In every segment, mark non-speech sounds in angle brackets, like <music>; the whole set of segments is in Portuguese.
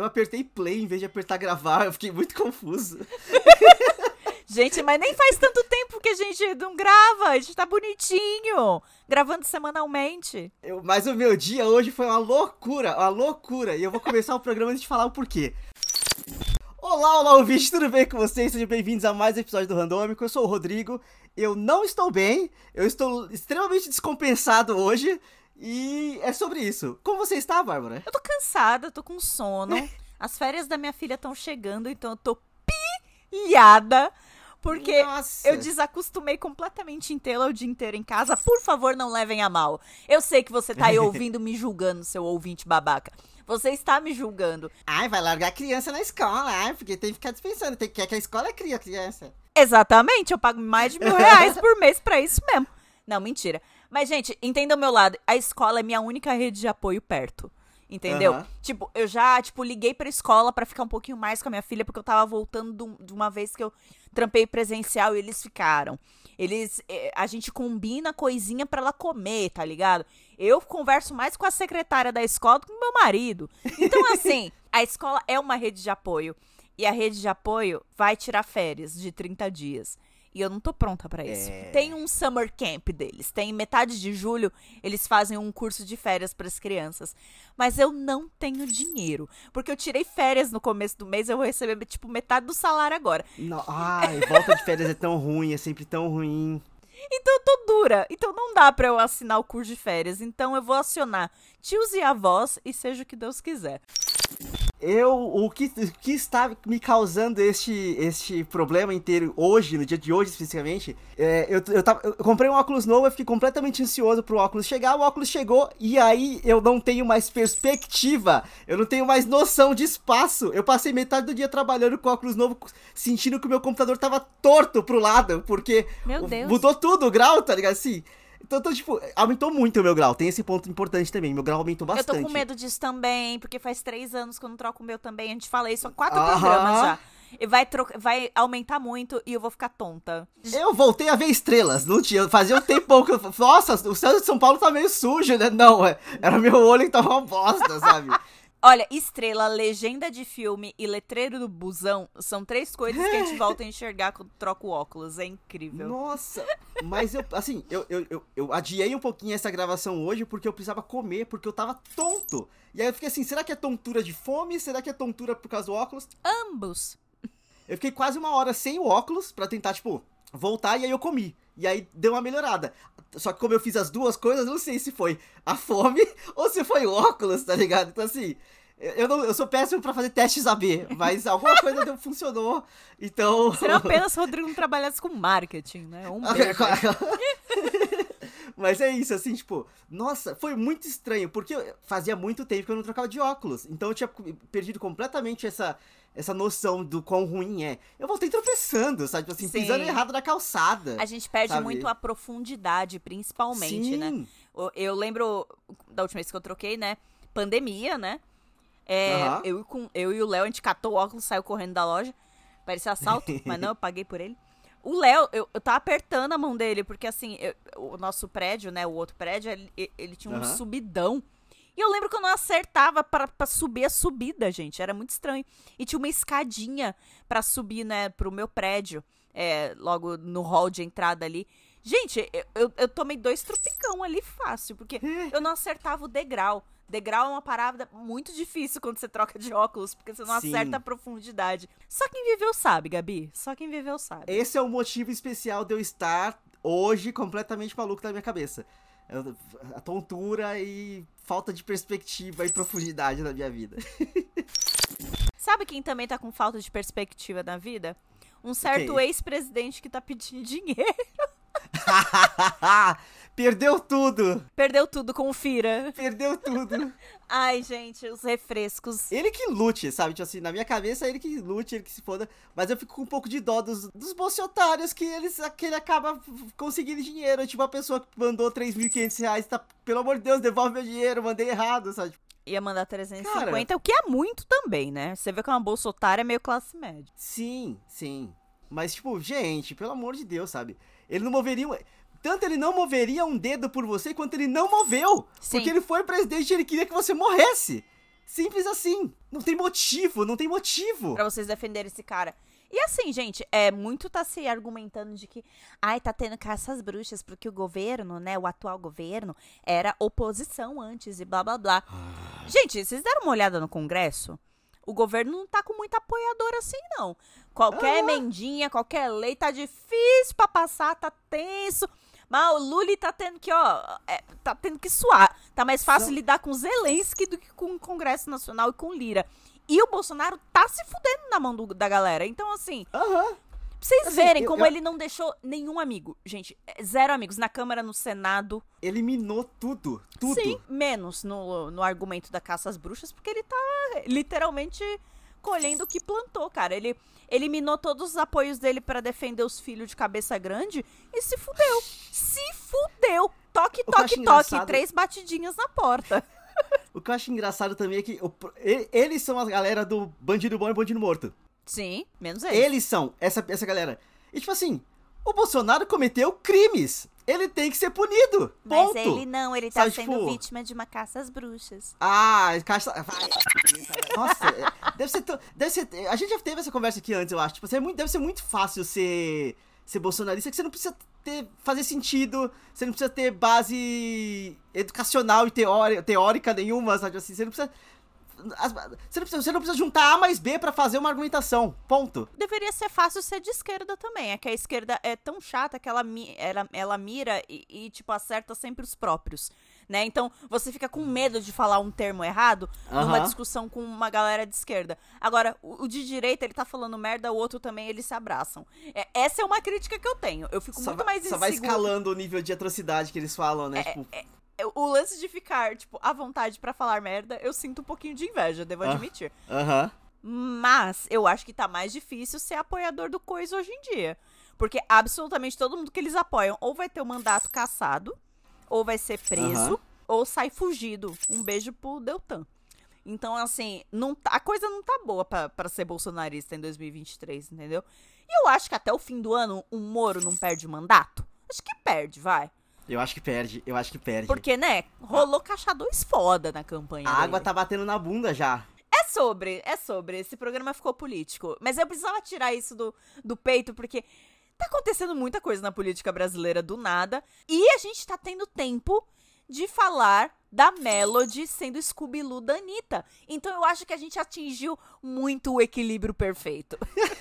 eu apertei play em vez de apertar gravar, eu fiquei muito confuso. <laughs> Gente, mas nem faz tanto tempo que a gente não grava, a gente tá bonitinho, gravando semanalmente. Eu, mas o meu dia hoje foi uma loucura, uma loucura, e eu vou começar o programa antes de falar o porquê. Olá, olá, ouvinte, tudo bem com vocês? Sejam bem-vindos a mais um episódio do Randômico. Eu sou o Rodrigo. Eu não estou bem, eu estou extremamente descompensado hoje. E é sobre isso. Como você está, Bárbara? Eu tô cansada, tô com sono. <laughs> As férias da minha filha estão chegando, então eu tô pilhada. Porque Nossa. eu desacostumei completamente em tê-la o dia inteiro em casa. Por favor, não levem a mal. Eu sei que você tá aí <laughs> ouvindo, me julgando, seu ouvinte babaca. Você está me julgando. Ai, vai largar a criança na escola, ai, porque tem que ficar dispensando. Tem que que a escola cria a criança. Exatamente, eu pago mais de mil reais <laughs> por mês pra isso mesmo. Não, mentira. Mas, gente, entenda o meu lado. A escola é minha única rede de apoio perto. Entendeu? Aham. Tipo, eu já, tipo, liguei pra escola pra ficar um pouquinho mais com a minha filha, porque eu tava voltando de um- uma vez que eu trampei presencial e eles ficaram. Eles. eh, A gente combina coisinha pra ela comer, tá ligado? Eu converso mais com a secretária da escola do que com meu marido. Então, <laughs> assim, a escola é uma rede de apoio. E a rede de apoio vai tirar férias de 30 dias. E eu não tô pronta pra isso. É. Tem um summer camp deles. Tem metade de julho, eles fazem um curso de férias pras crianças. Mas eu não tenho dinheiro. Porque eu tirei férias no começo do mês, eu vou receber, tipo, metade do salário agora. No- Ai, volta de férias é tão ruim, é sempre tão ruim. Então eu tô dura. Então não dá pra eu assinar o curso de férias. Então eu vou acionar tios e avós e seja o que Deus quiser. Eu, o que, o que está me causando este, este problema inteiro hoje, no dia de hoje especificamente, é, eu, eu, tava- eu comprei um óculos novo, eu fiquei completamente ansioso pro óculos chegar, o óculos chegou e aí eu não tenho mais perspectiva, eu não tenho mais noção de espaço. Eu passei metade do dia trabalhando com o óculos novo, sentindo que o meu computador tava torto pro lado, porque mudou tudo o grau, tá ligado? Assim. Então, então, tipo, aumentou muito o meu grau. Tem esse ponto importante também. Meu grau aumentou bastante. Eu tô com medo disso também, porque faz três anos que eu não troco o meu também. A gente fala isso há quatro Aham. programas já. E vai, troca- vai aumentar muito e eu vou ficar tonta. Eu voltei a ver estrelas, não tinha. Fazia um tempão que eu. Nossa, o céu de São Paulo tá meio sujo, né? Não, é, era meu olho que tava uma bosta, sabe? Olha, estrela, legenda de filme e letreiro do busão são três coisas que a gente <laughs> volta a enxergar quando troca o óculos. É incrível. Nossa, mas eu, assim, eu, eu, eu, eu adiei um pouquinho essa gravação hoje porque eu precisava comer, porque eu tava tonto. E aí eu fiquei assim, será que é tontura de fome? Será que é tontura por causa do óculos? Ambos. Eu fiquei quase uma hora sem o óculos pra tentar, tipo, voltar e aí eu comi. E aí deu uma melhorada. Só que como eu fiz as duas coisas, eu não sei se foi a fome <laughs> ou se foi o óculos, tá ligado? Então assim, eu, não, eu sou péssimo pra fazer testes AB, mas alguma coisa deu, funcionou. Então. <laughs> Seria <laughs> uma pena se o Rodrigo não trabalhasse com marketing, né? Um beijo. Mas é isso, assim, tipo, nossa, foi muito estranho, porque fazia muito tempo que eu não trocava de óculos. Então eu tinha perdido completamente essa, essa noção do quão ruim é. Eu voltei tropeçando, sabe? Tipo assim, Sim. pisando errado na calçada. A gente perde Sabe? muito a profundidade, principalmente, Sim. né? Eu lembro da última vez que eu troquei, né? Pandemia, né? É, Aham. eu, e com, eu e o Léo, a gente catou o óculos, saiu correndo da loja. Parecia assalto, <laughs> mas não, eu paguei por ele. O Léo, eu, eu tava apertando a mão dele, porque assim, eu- o nosso prédio, né? O outro prédio, ele, ele tinha um Aham. subidão. E eu lembro que eu não acertava pra, pra subir a subida, gente. Era muito estranho. E tinha uma escadinha pra subir, né, pro meu prédio. É, logo no hall de entrada ali. Gente, eu, eu, eu tomei dois tropicão ali fácil, porque eu não acertava o degrau. Degrau é uma parada muito difícil quando você troca de óculos, porque você não Sim. acerta a profundidade. Só quem viveu sabe, Gabi. Só quem viveu sabe. Esse é o motivo especial de eu estar hoje completamente maluco da minha cabeça. A tontura e falta de perspectiva e profundidade na minha vida. <laughs> Sabe quem também tá com falta de perspectiva na vida? Um certo Quem? ex-presidente que tá pedindo <laughs> dinheiro. <laughs> Perdeu tudo! Perdeu tudo, confira. Perdeu tudo! <laughs> Ai, gente, os refrescos. Ele que lute, sabe? Tipo assim, na minha cabeça, ele que lute, ele que se foda. Mas eu fico com um pouco de dó dos, dos bolsotários que, eles, que ele acaba conseguindo dinheiro. Tipo, a pessoa que mandou 3.500 reais, tá, pelo amor de Deus, devolve meu dinheiro, mandei errado, sabe? Ia mandar 350, Cara. o que é muito também, né? Você vê que uma bolsa otária é meio classe média. Sim, sim. Mas, tipo, gente, pelo amor de Deus, sabe? Ele não moveria. Tanto ele não moveria um dedo por você quanto ele não moveu. Sim. Porque ele foi presidente e ele queria que você morresse. Simples assim. Não tem motivo, não tem motivo. Pra vocês defenderem esse cara. E assim, gente, é muito tá se argumentando de que, ai, tá tendo caça às bruxas, porque o governo, né, o atual governo, era oposição antes e blá blá blá. Ah. Gente, vocês deram uma olhada no Congresso? O governo não tá com muito apoiador assim, não. Qualquer Ah. emendinha, qualquer lei tá difícil pra passar, tá tenso. Mas o Lula tá tendo que, ó, é, tá tendo que suar. Tá mais fácil São- lidar com Zelensky do que com o Congresso Nacional e com Lira. E o Bolsonaro tá se fudendo na mão do- da galera. Então, assim, Aham. pra vocês Assim, verem eu- como eu- ele não deixou nenhum amigo. Gente, é, zero amigos. Na Câmara, no Senado. Eliminou tudo. Tudo. Sim, menos no, no argumento da caça às bruxas, porque ele tá literalmente colhendo o que plantou, cara. Ele eliminou todos os apoios dele pra defender os filhos de cabeça grande e se fudeu. Se fudeu. Toque, toque, toque. Três batidinhas na porta. <laughs> O que eu acho engraçado também é que o eles são a galera do bandido bom e bandido morto. Sim, menos ele. Eles são essa, essa galera. E tipo assim, o Bolsonaro cometeu crimes. Ele tem que ser punido. Mas Ponto. ele não, ele tá Sabe, sendo tipo- vítima de uma caça às bruxas. Ah, caixa. Nossa, é, deve ser, tão- deve ser. A gente já teve essa conversa aqui antes, eu acho. Tipo, é deve ser muito fácil ser, ser bolsonarista, que você não precisa ter, fazer sentido, você não precisa ter base educacional e teórica, teórica nenhuma, sabe assim? Você não precisa. As- você, não precisa você não precisa juntar A mais B pra fazer uma argumentação. Ponto. Deveria ser fácil ser de esquerda também. É que a esquerda é tão chata que ela, ela, ela mira e, e, tipo, acerta sempre os próprios. Né? Então, você fica com medo de falar um termo errado numa Aham. discussão com uma galera de esquerda. Agora, o, o de direita, ele tá falando merda, o outro também, eles se abraçam. É, essa é uma crítica que eu tenho. Eu fico Só, muito vai, mais só vai escalando o nível de atrocidade que eles falam, né? tipo, É, O lance de ficar, tipo, à vontade pra falar merda, eu sinto um pouquinho de inveja, devo Ah. admitir. aham. Mas eu acho que tá mais difícil ser apoiador do Coisa hoje em dia. Porque absolutamente todo mundo que eles apoiam ou vai ter o mandato cassado, ou vai ser preso, Aham. ou sai fugido. Um beijo pro Deltan. Então, assim, não tá- a coisa não tá boa pra, pra ser bolsonarista em 2023, entendeu? E eu acho que até o fim do ano um Moro não perde o mandato. Acho que perde, vai. Eu acho que perde, eu acho que perde. Porque, né, rolou caixa dois foda na campanha. a água dele. tá batendo na bunda já. É sobre, é sobre. Esse programa ficou político. Mas eu precisava tirar isso do, do peito, porque tá acontecendo muita coisa na política brasileira do nada. E a gente tá tendo tempo de falar da Melody sendo Scooby-Loo da Anitta. Então eu acho que a gente atingiu muito o equilíbrio perfeito.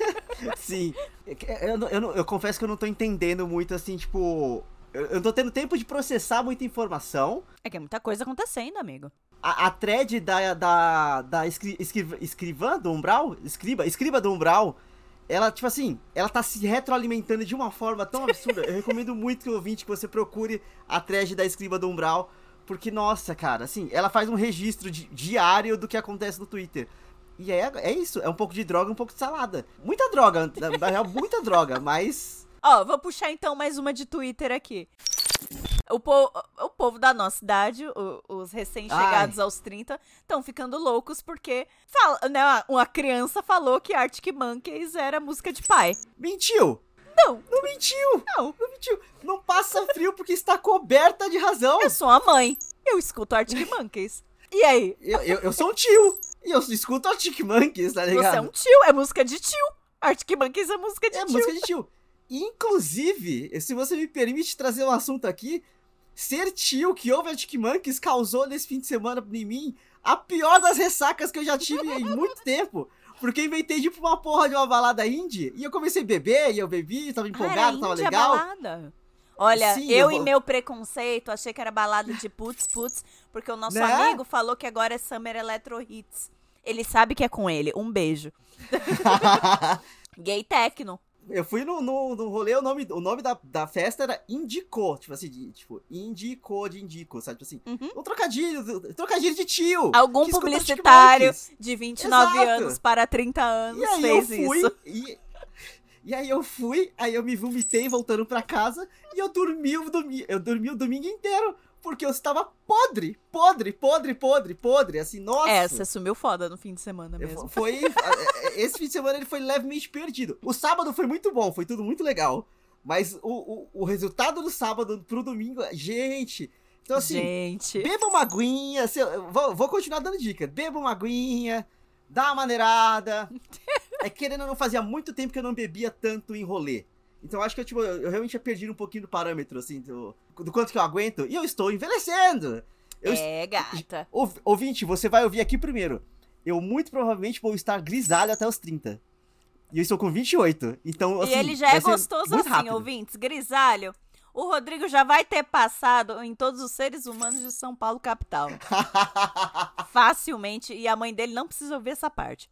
<laughs> Sim. Eu, eu, não- eu confesso que eu não tô entendendo muito, assim, tipo. Eu, eu não tô tendo tempo de processar muita informação. É que é muita coisa acontecendo, amigo. A, a thread da, da, da escri, escriva, escrivã do Umbral, escriba, escriba do Umbral, ela, tipo assim, ela tá se retroalimentando de uma forma tão absurda. Eu <laughs> recomendo muito que o ouvinte que você procure a thread da escriba do Umbral, porque, nossa, cara, assim, ela faz um registro di- diário do que acontece no Twitter. E é, é isso, é um pouco de droga, um pouco de salada. Muita droga, na, na real, muita droga, mas. Ó, vou puxar então mais uma de Twitter aqui. O, po o povo da nossa idade, o- os recém-chegados aos 30, estão ficando loucos porque fala, né, uma- criança falou que Arctic Monkeys era música de pai. Mentiu! Não, Não mentiu! não. Não mentiu! Não passa frio porque está coberta de razão! Eu sou a mãe. Eu escuto Arctic <laughs> Monkeys. E aí? Eu, eu, eu sou um tio. E eu escuto Arctic Monkeys, tá ligado? Você é um tio, é música de tio. Arctic Monkeys é música de É tio. música de tio. Inclusive, se você me permite trazer um assunto aqui, ser tio que ouve Arctic Monkeys causou nesse fim de semana em mim a pior das ressacas que eu já tive em muito tempo. Porque inventei pra uma porra de uma balada indie e eu comecei a beber, e eu bebi, tava Ah, empolgado, era tava índia legal. balada? Olha, Sim, eu eu e meu preconceito achei que era balada de putz putz, porque o nosso Né? amigo falou que agora é Summer Electro Hits. Ele sabe que é com ele. Um beijo. <laughs> Gay Tecno. Eu fui no, no, no rolê, o nome, o nome da, da festa era Indico, tipo assim, de, tipo, Indico de Indico, sabe? Tipo assim, Uhum. um trocadilho, trocadilho de tio. Algum publicitário de 29 Exato. anos para 30 anos E aí eu fez fui, isso. e, e aí eu fui, aí eu me vomitei voltando pra casa, e eu dormi o domingo, eu dormi o domingo inteiro, porque eu estava podre, podre, podre, podre, podre, assim, nossa. É, você sumiu foda no fim de semana mesmo. Foi. <laughs> Esse fim de semana ele foi levemente perdido. O sábado foi muito bom, foi tudo muito legal. Mas o, o, o resultado do sábado pro domingo, gente, Então, assim, Gente. beba uma aguinha. eu- vou, vou continuar dando dica. Beba uma aguinha, dá uma maneirada. <laughs> é querendo não fazia muito tempo que eu não bebia tanto em rolê. Então acho que eu, tipo, eu realmente tinha perdido um pouquinho do parâmetro, assim, do, do quanto que eu aguento. E eu estou envelhecendo. Eu, É, gata. Ouv- Ouvinte, você vai ouvir aqui primeiro. Eu muito provavelmente vou estar grisalho até os 30. E eu estou com 28. Então, assim, e ele já é gostoso assim, rápido. ouvintes. Grisalho. O Rodrigo já vai ter passado em todos os seres humanos de São Paulo, capital. <laughs> Facilmente. E a mãe dele não precisa ouvir essa parte.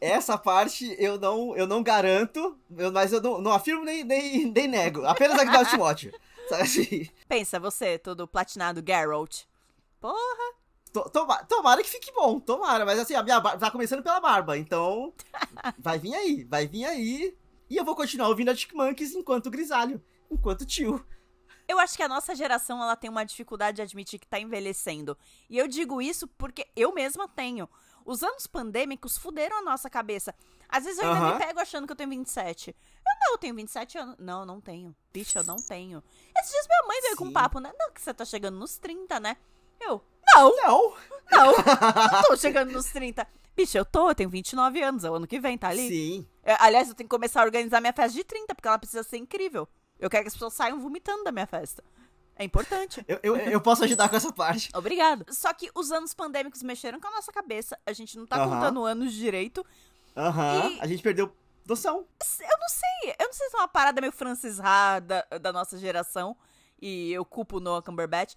Essa parte eu não, eu não garanto, eu- mas eu não, não afirmo nem, nem, nem nego. Apenas aqui do Timóteo. <laughs> Sabe assim? Pensa, você, todo platinado Geralt. Porra. To- toma- tomara que fique bom, tomara. Mas assim, a minha barba tá começando pela barba, então <laughs> vai vir aí, vai vir aí. E eu vou continuar ouvindo Arctic Monkeys enquanto grisalho, enquanto tio. Eu acho que a nossa geração ela tem uma dificuldade de admitir que tá envelhecendo. E eu digo isso porque eu mesma tenho. Os anos pandêmicos fuderam a nossa cabeça. Às vezes eu ainda Aham. me pego achando que eu tenho 27. Eu não, eu tenho 27 anos. Não, não tenho. Bicha, eu não tenho. Esses dias minha mãe veio com um Sim. papo, né? Não, que você tá chegando nos 30, né? Eu, não, Não! não, <laughs> não tô chegando nos 30. Bicha, eu tô, eu tenho 29 anos, é o ano que vem, tá ali? Sim. É, Aliás, eu tenho que começar a organizar minha festa de 30, porque ela precisa ser incrível. Eu quero que as pessoas saiam vomitando da minha festa. É importante. Eu, eu, eu posso ajudar com essa parte. <laughs> Obrigado. Só que os anos pandêmicos mexeram com a nossa cabeça. A gente não tá contando anos direito. Aham. E- A gente perdeu noção. Eu não sei. Eu não sei se é uma parada meio Francis Ha da, da nossa geração. E eu culpo o Noah Cumberbatch.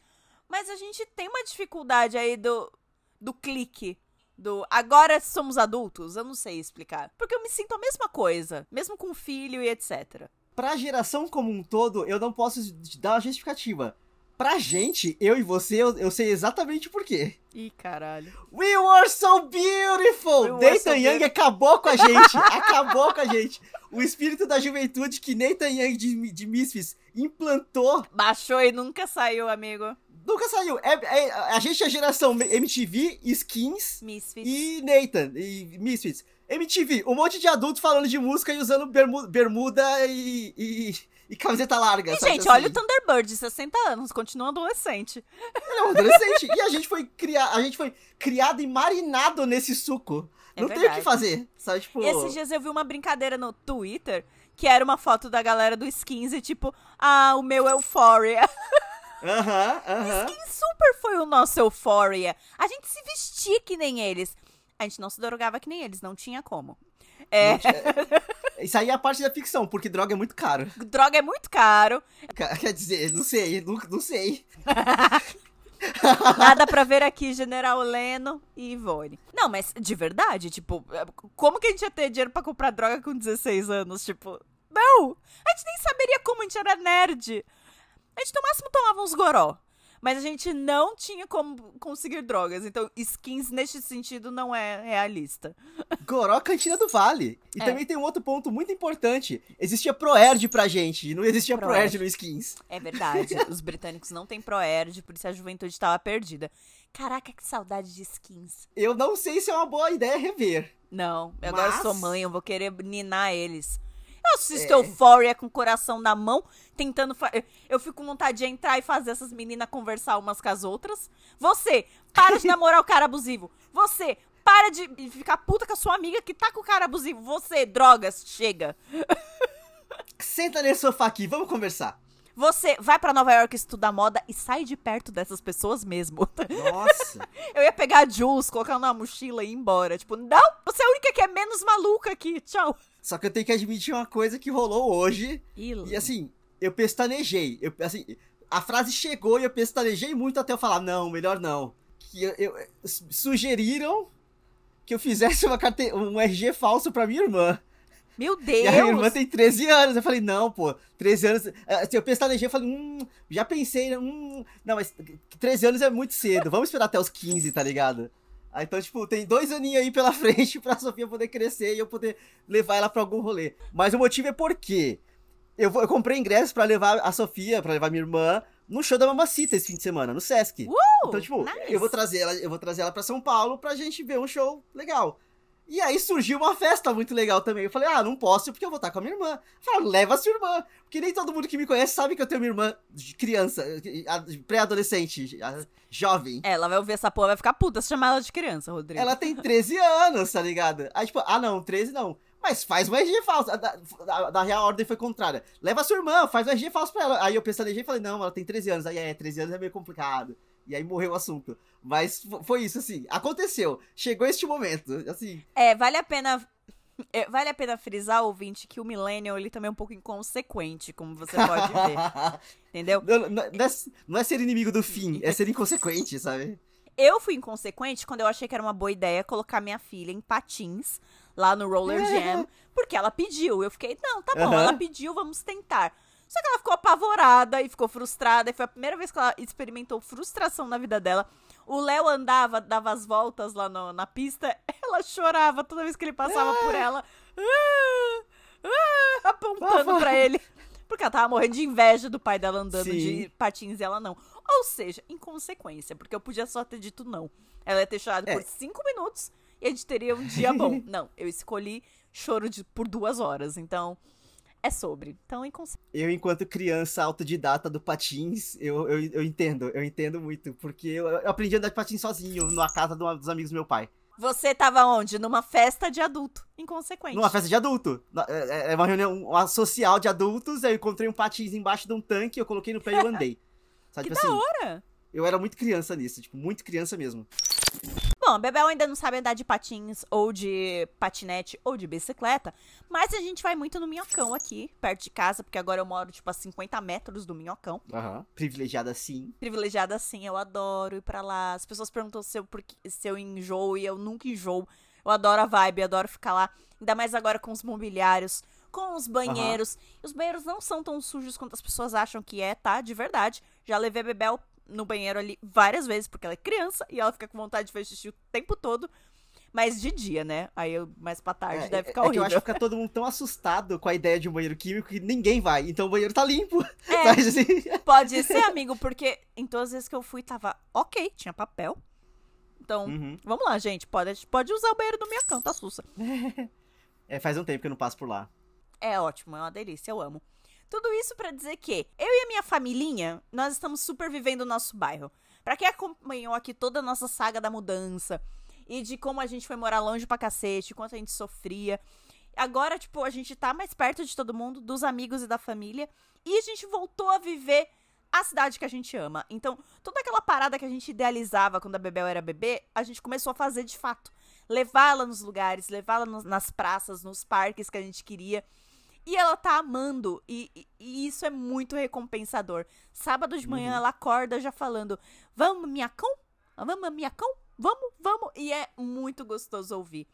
Mas a gente tem uma dificuldade aí do, do clique. Do agora somos adultos. Eu não sei explicar. Porque eu me sinto a mesma coisa. Mesmo com filho e etc. Pra geração como um todo, eu não posso dar uma justificativa. Pra gente, eu e você, eu, eu sei exatamente por quê. Ih, caralho. We were so beautiful! We Nathan so Young acabou com a gente! <laughs> acabou com a gente! O espírito da juventude que Nathan Young de, de Misfits implantou Baixou e nunca saiu, amigo. nunca saiu. É, é- a gente é a geração MTV, Skins Misfits. e Nathan e Misfits. MTV, um monte de adulto falando de música e usando bermu- bermuda e, e, e camiseta larga. E, gente, assim? olha o Thunderbird, de 60 anos, continua adolescente. Ele é um adolescente. e a gente foi criar, a gente foi criado e marinado nesse suco. É Não tem o verdade. que fazer. Sabe, tipo. Esses dias eu vi uma brincadeira no Twitter, que era uma foto da galera do Skins e tipo, ah, o meu Euphoria. <laughs> Aham, aham. E super foi o nosso Euphoria. A gente se vestia que nem eles. A gente não se drogava que nem eles, não tinha como. É, é, <laughs> Isso aí é a parte da ficção, porque droga é muito caro. droga é muito caro, Ca- Quer dizer, não sei, não, não sei. <laughs> nada pra ver aqui, General Leno e Ivone. Não, mas de verdade, tipo, como que a gente ia ter dinheiro pra comprar droga com 16 anos? Tipo, não! A gente nem saberia como, a gente era nerd. A gente no máximo tomava uns goró. Mas a gente não tinha como conseguir drogas. Então, skins neste sentido não é realista. Goró Cantina do Vale. E É. também tem um outro ponto muito importante. Existia Proerd pra gente, não existia Proerd. Proerd no Skins. É verdade. Os britânicos não têm Proerd, por isso a juventude estava perdida. Caraca, que saudade de skins. Eu não sei se é uma boa ideia rever. Não, eu agora Mas- sou mãe, eu vou querer ninar eles. Eu assisto É. Euphoria com o coração na mão, tentando. fa- eu- fico com vontade de entrar e fazer essas meninas conversar umas com as outras. Você, para de <laughs> namorar o cara abusivo. Você, para de ficar puta com a sua amiga que tá com o cara abusivo. Você, drogas, chega. <laughs> Senta nesse sofá aqui, vamos conversar. Você vai pra Nova York estudar moda e sai de perto dessas pessoas mesmo. Nossa. <laughs> Eu ia pegar a Jules, colocar na mochila e ir embora. Tipo, não, você é a única que é menos maluca aqui. Tchau. Só que eu tenho que admitir uma coisa que rolou hoje. Ih, E assim, eu pestanejei. Eu, assim, a frase chegou e eu pestanejei muito até eu falar, não, melhor não. Que eu, eu- su- sugeriram que eu fizesse uma carte... um RG falso pra minha irmã. Meu E Deus. a minha irmã tem 13 anos. Eu falei, não, pô, 13 anos. Assim, eu pestanejei, eu falei, hum, já pensei, hum. Não, mas 13 anos é muito cedo. Vamos esperar até os 15, tá ligado? Aí, então, tipo, tem dois aninhos aí pela <laughs> frente pra Sofia poder crescer e eu poder levar ela pra algum rolê. Mas o motivo é porque eu, vou- eu comprei ingressos pra levar a Sofia, pra levar minha irmã, no show da Mamacita esse fim de semana, no Sesc. Uh, Então, tipo, nice. eu vou trazer ela, eu vou trazer ela pra São Paulo pra gente ver um show legal. E aí surgiu uma festa muito legal também. Eu falei, ah, não posso porque eu vou estar com a minha irmã. Falaram, leva a sua irmã. Porque nem todo mundo que me conhece sabe que eu tenho uma irmã de criança, pré-adolescente, jovem. Ela vai ouvir essa porra, vai ficar puta se chamar ela de criança, Rodrigo. Ela tem 13 anos, tá ligado? Aí, tipo, ah, não, 13 não. Mas faz uma RG falsa. Da, real ordem foi contrária. Leva a sua irmã, faz uma RG falsa pra ela. Aí eu pensei na RG e falei, não, ela tem 13 anos. Aí é, 13 anos é meio complicado. E aí morreu o assunto. Mas foi isso, assim. Aconteceu. Chegou este momento. Assim. É, vale a pena. <laughs> É, vale a pena frisar, ouvinte, que o Millennial ele também é um pouco inconsequente, como você pode ver. <laughs> entendeu? Não, não, não, é, não é ser inimigo do fim, é ser inconsequente, sabe? Eu fui inconsequente quando eu achei que era uma boa ideia colocar minha filha em patins lá no Roller <laughs> Jam, porque ela pediu. Eu fiquei, não, tá bom, uhum. ela pediu, vamos tentar. Só que ela ficou apavorada e ficou frustrada. E foi a primeira vez que ela experimentou frustração na vida dela. O Léo andava, dava as voltas lá no, na pista. <laughs> Ela chorava toda vez que ele passava por ela. Ah, ah, apontando pra ele. Porque ela tava morrendo de inveja do pai dela andando Sim. de patins e ela não. Ou seja, inconsequência, porque eu podia só ter dito não. Ela ia ter chorado é. por cinco minutos e a gente teria um dia bom. <laughs> não, eu escolhi choro de, por duas horas. Então, é sobre. Então, inconsequente. Eu, enquanto criança autodidata do patins, eu, eu, eu entendo, eu entendo muito. Porque eu, eu, aprendi a andar de patins sozinho na casa de um, dos amigos do meu pai. Você tava onde? Numa festa de adulto. Inconsequente. Numa festa de adulto. É, é, é uma reunião uma social de adultos, eu encontrei um patins embaixo de um tanque, eu coloquei no pé e eu andei. <laughs> Sabe, que tipo da assim, hora! Eu era muito criança nisso, tipo, muito criança mesmo. Bom, a Bebel ainda não sabe andar de patins, ou de patinete, ou de bicicleta, mas a gente vai muito no Minhocão aqui, perto de casa, porque agora eu moro, tipo, a 50 metros do Minhocão. Uhum. Privilegiada sim. Privilegiada sim, eu adoro ir pra lá. As pessoas perguntam se eu, se eu enjoo, e eu nunca enjoo. Eu adoro a vibe, adoro ficar lá. Ainda mais agora com os mobiliários, com os banheiros. Uhum. Os banheiros não são tão sujos quanto as pessoas acham que é, tá? De verdade. Já levei a Bebel no banheiro ali várias vezes, porque ela é criança e ela fica com vontade de fazer xixi o tempo todo. Mas de dia, né? Aí eu, mais pra tarde é, deve ficar é horrível. É eu acho que fica todo mundo tão assustado com a ideia de um banheiro químico que ninguém vai. Então o banheiro tá limpo. É, <laughs> assim... Pode ser, amigo, porque em todas as vezes que eu fui tava ok, tinha papel. Então, uhum. vamos lá, gente. Pode, pode usar o banheiro do minha canta, sussa. <laughs> É, faz um tempo que eu não passo por lá. É ótimo, é uma delícia, eu amo. Tudo isso para dizer que eu e a minha família, nós estamos super vivendo o nosso bairro. Para quem acompanhou aqui toda a nossa saga da mudança e de como a gente foi morar longe pra cacete, quanto a gente sofria. Agora, tipo, a gente tá mais perto de todo mundo, dos amigos e da família, e a gente voltou a viver a cidade que a gente ama. Então, toda aquela parada que a gente idealizava quando a Bebel era bebê, a gente começou a fazer de fato. Levá-la nos lugares, levá-la nas praças, nos parques que a gente queria. E ela tá amando. E, e, e, isso é muito recompensador. Sábado de manhã uhum. ela acorda já falando: Vamos, minhacão? Vamos, minhacão? Vamos, vamos. E é muito gostoso ouvir.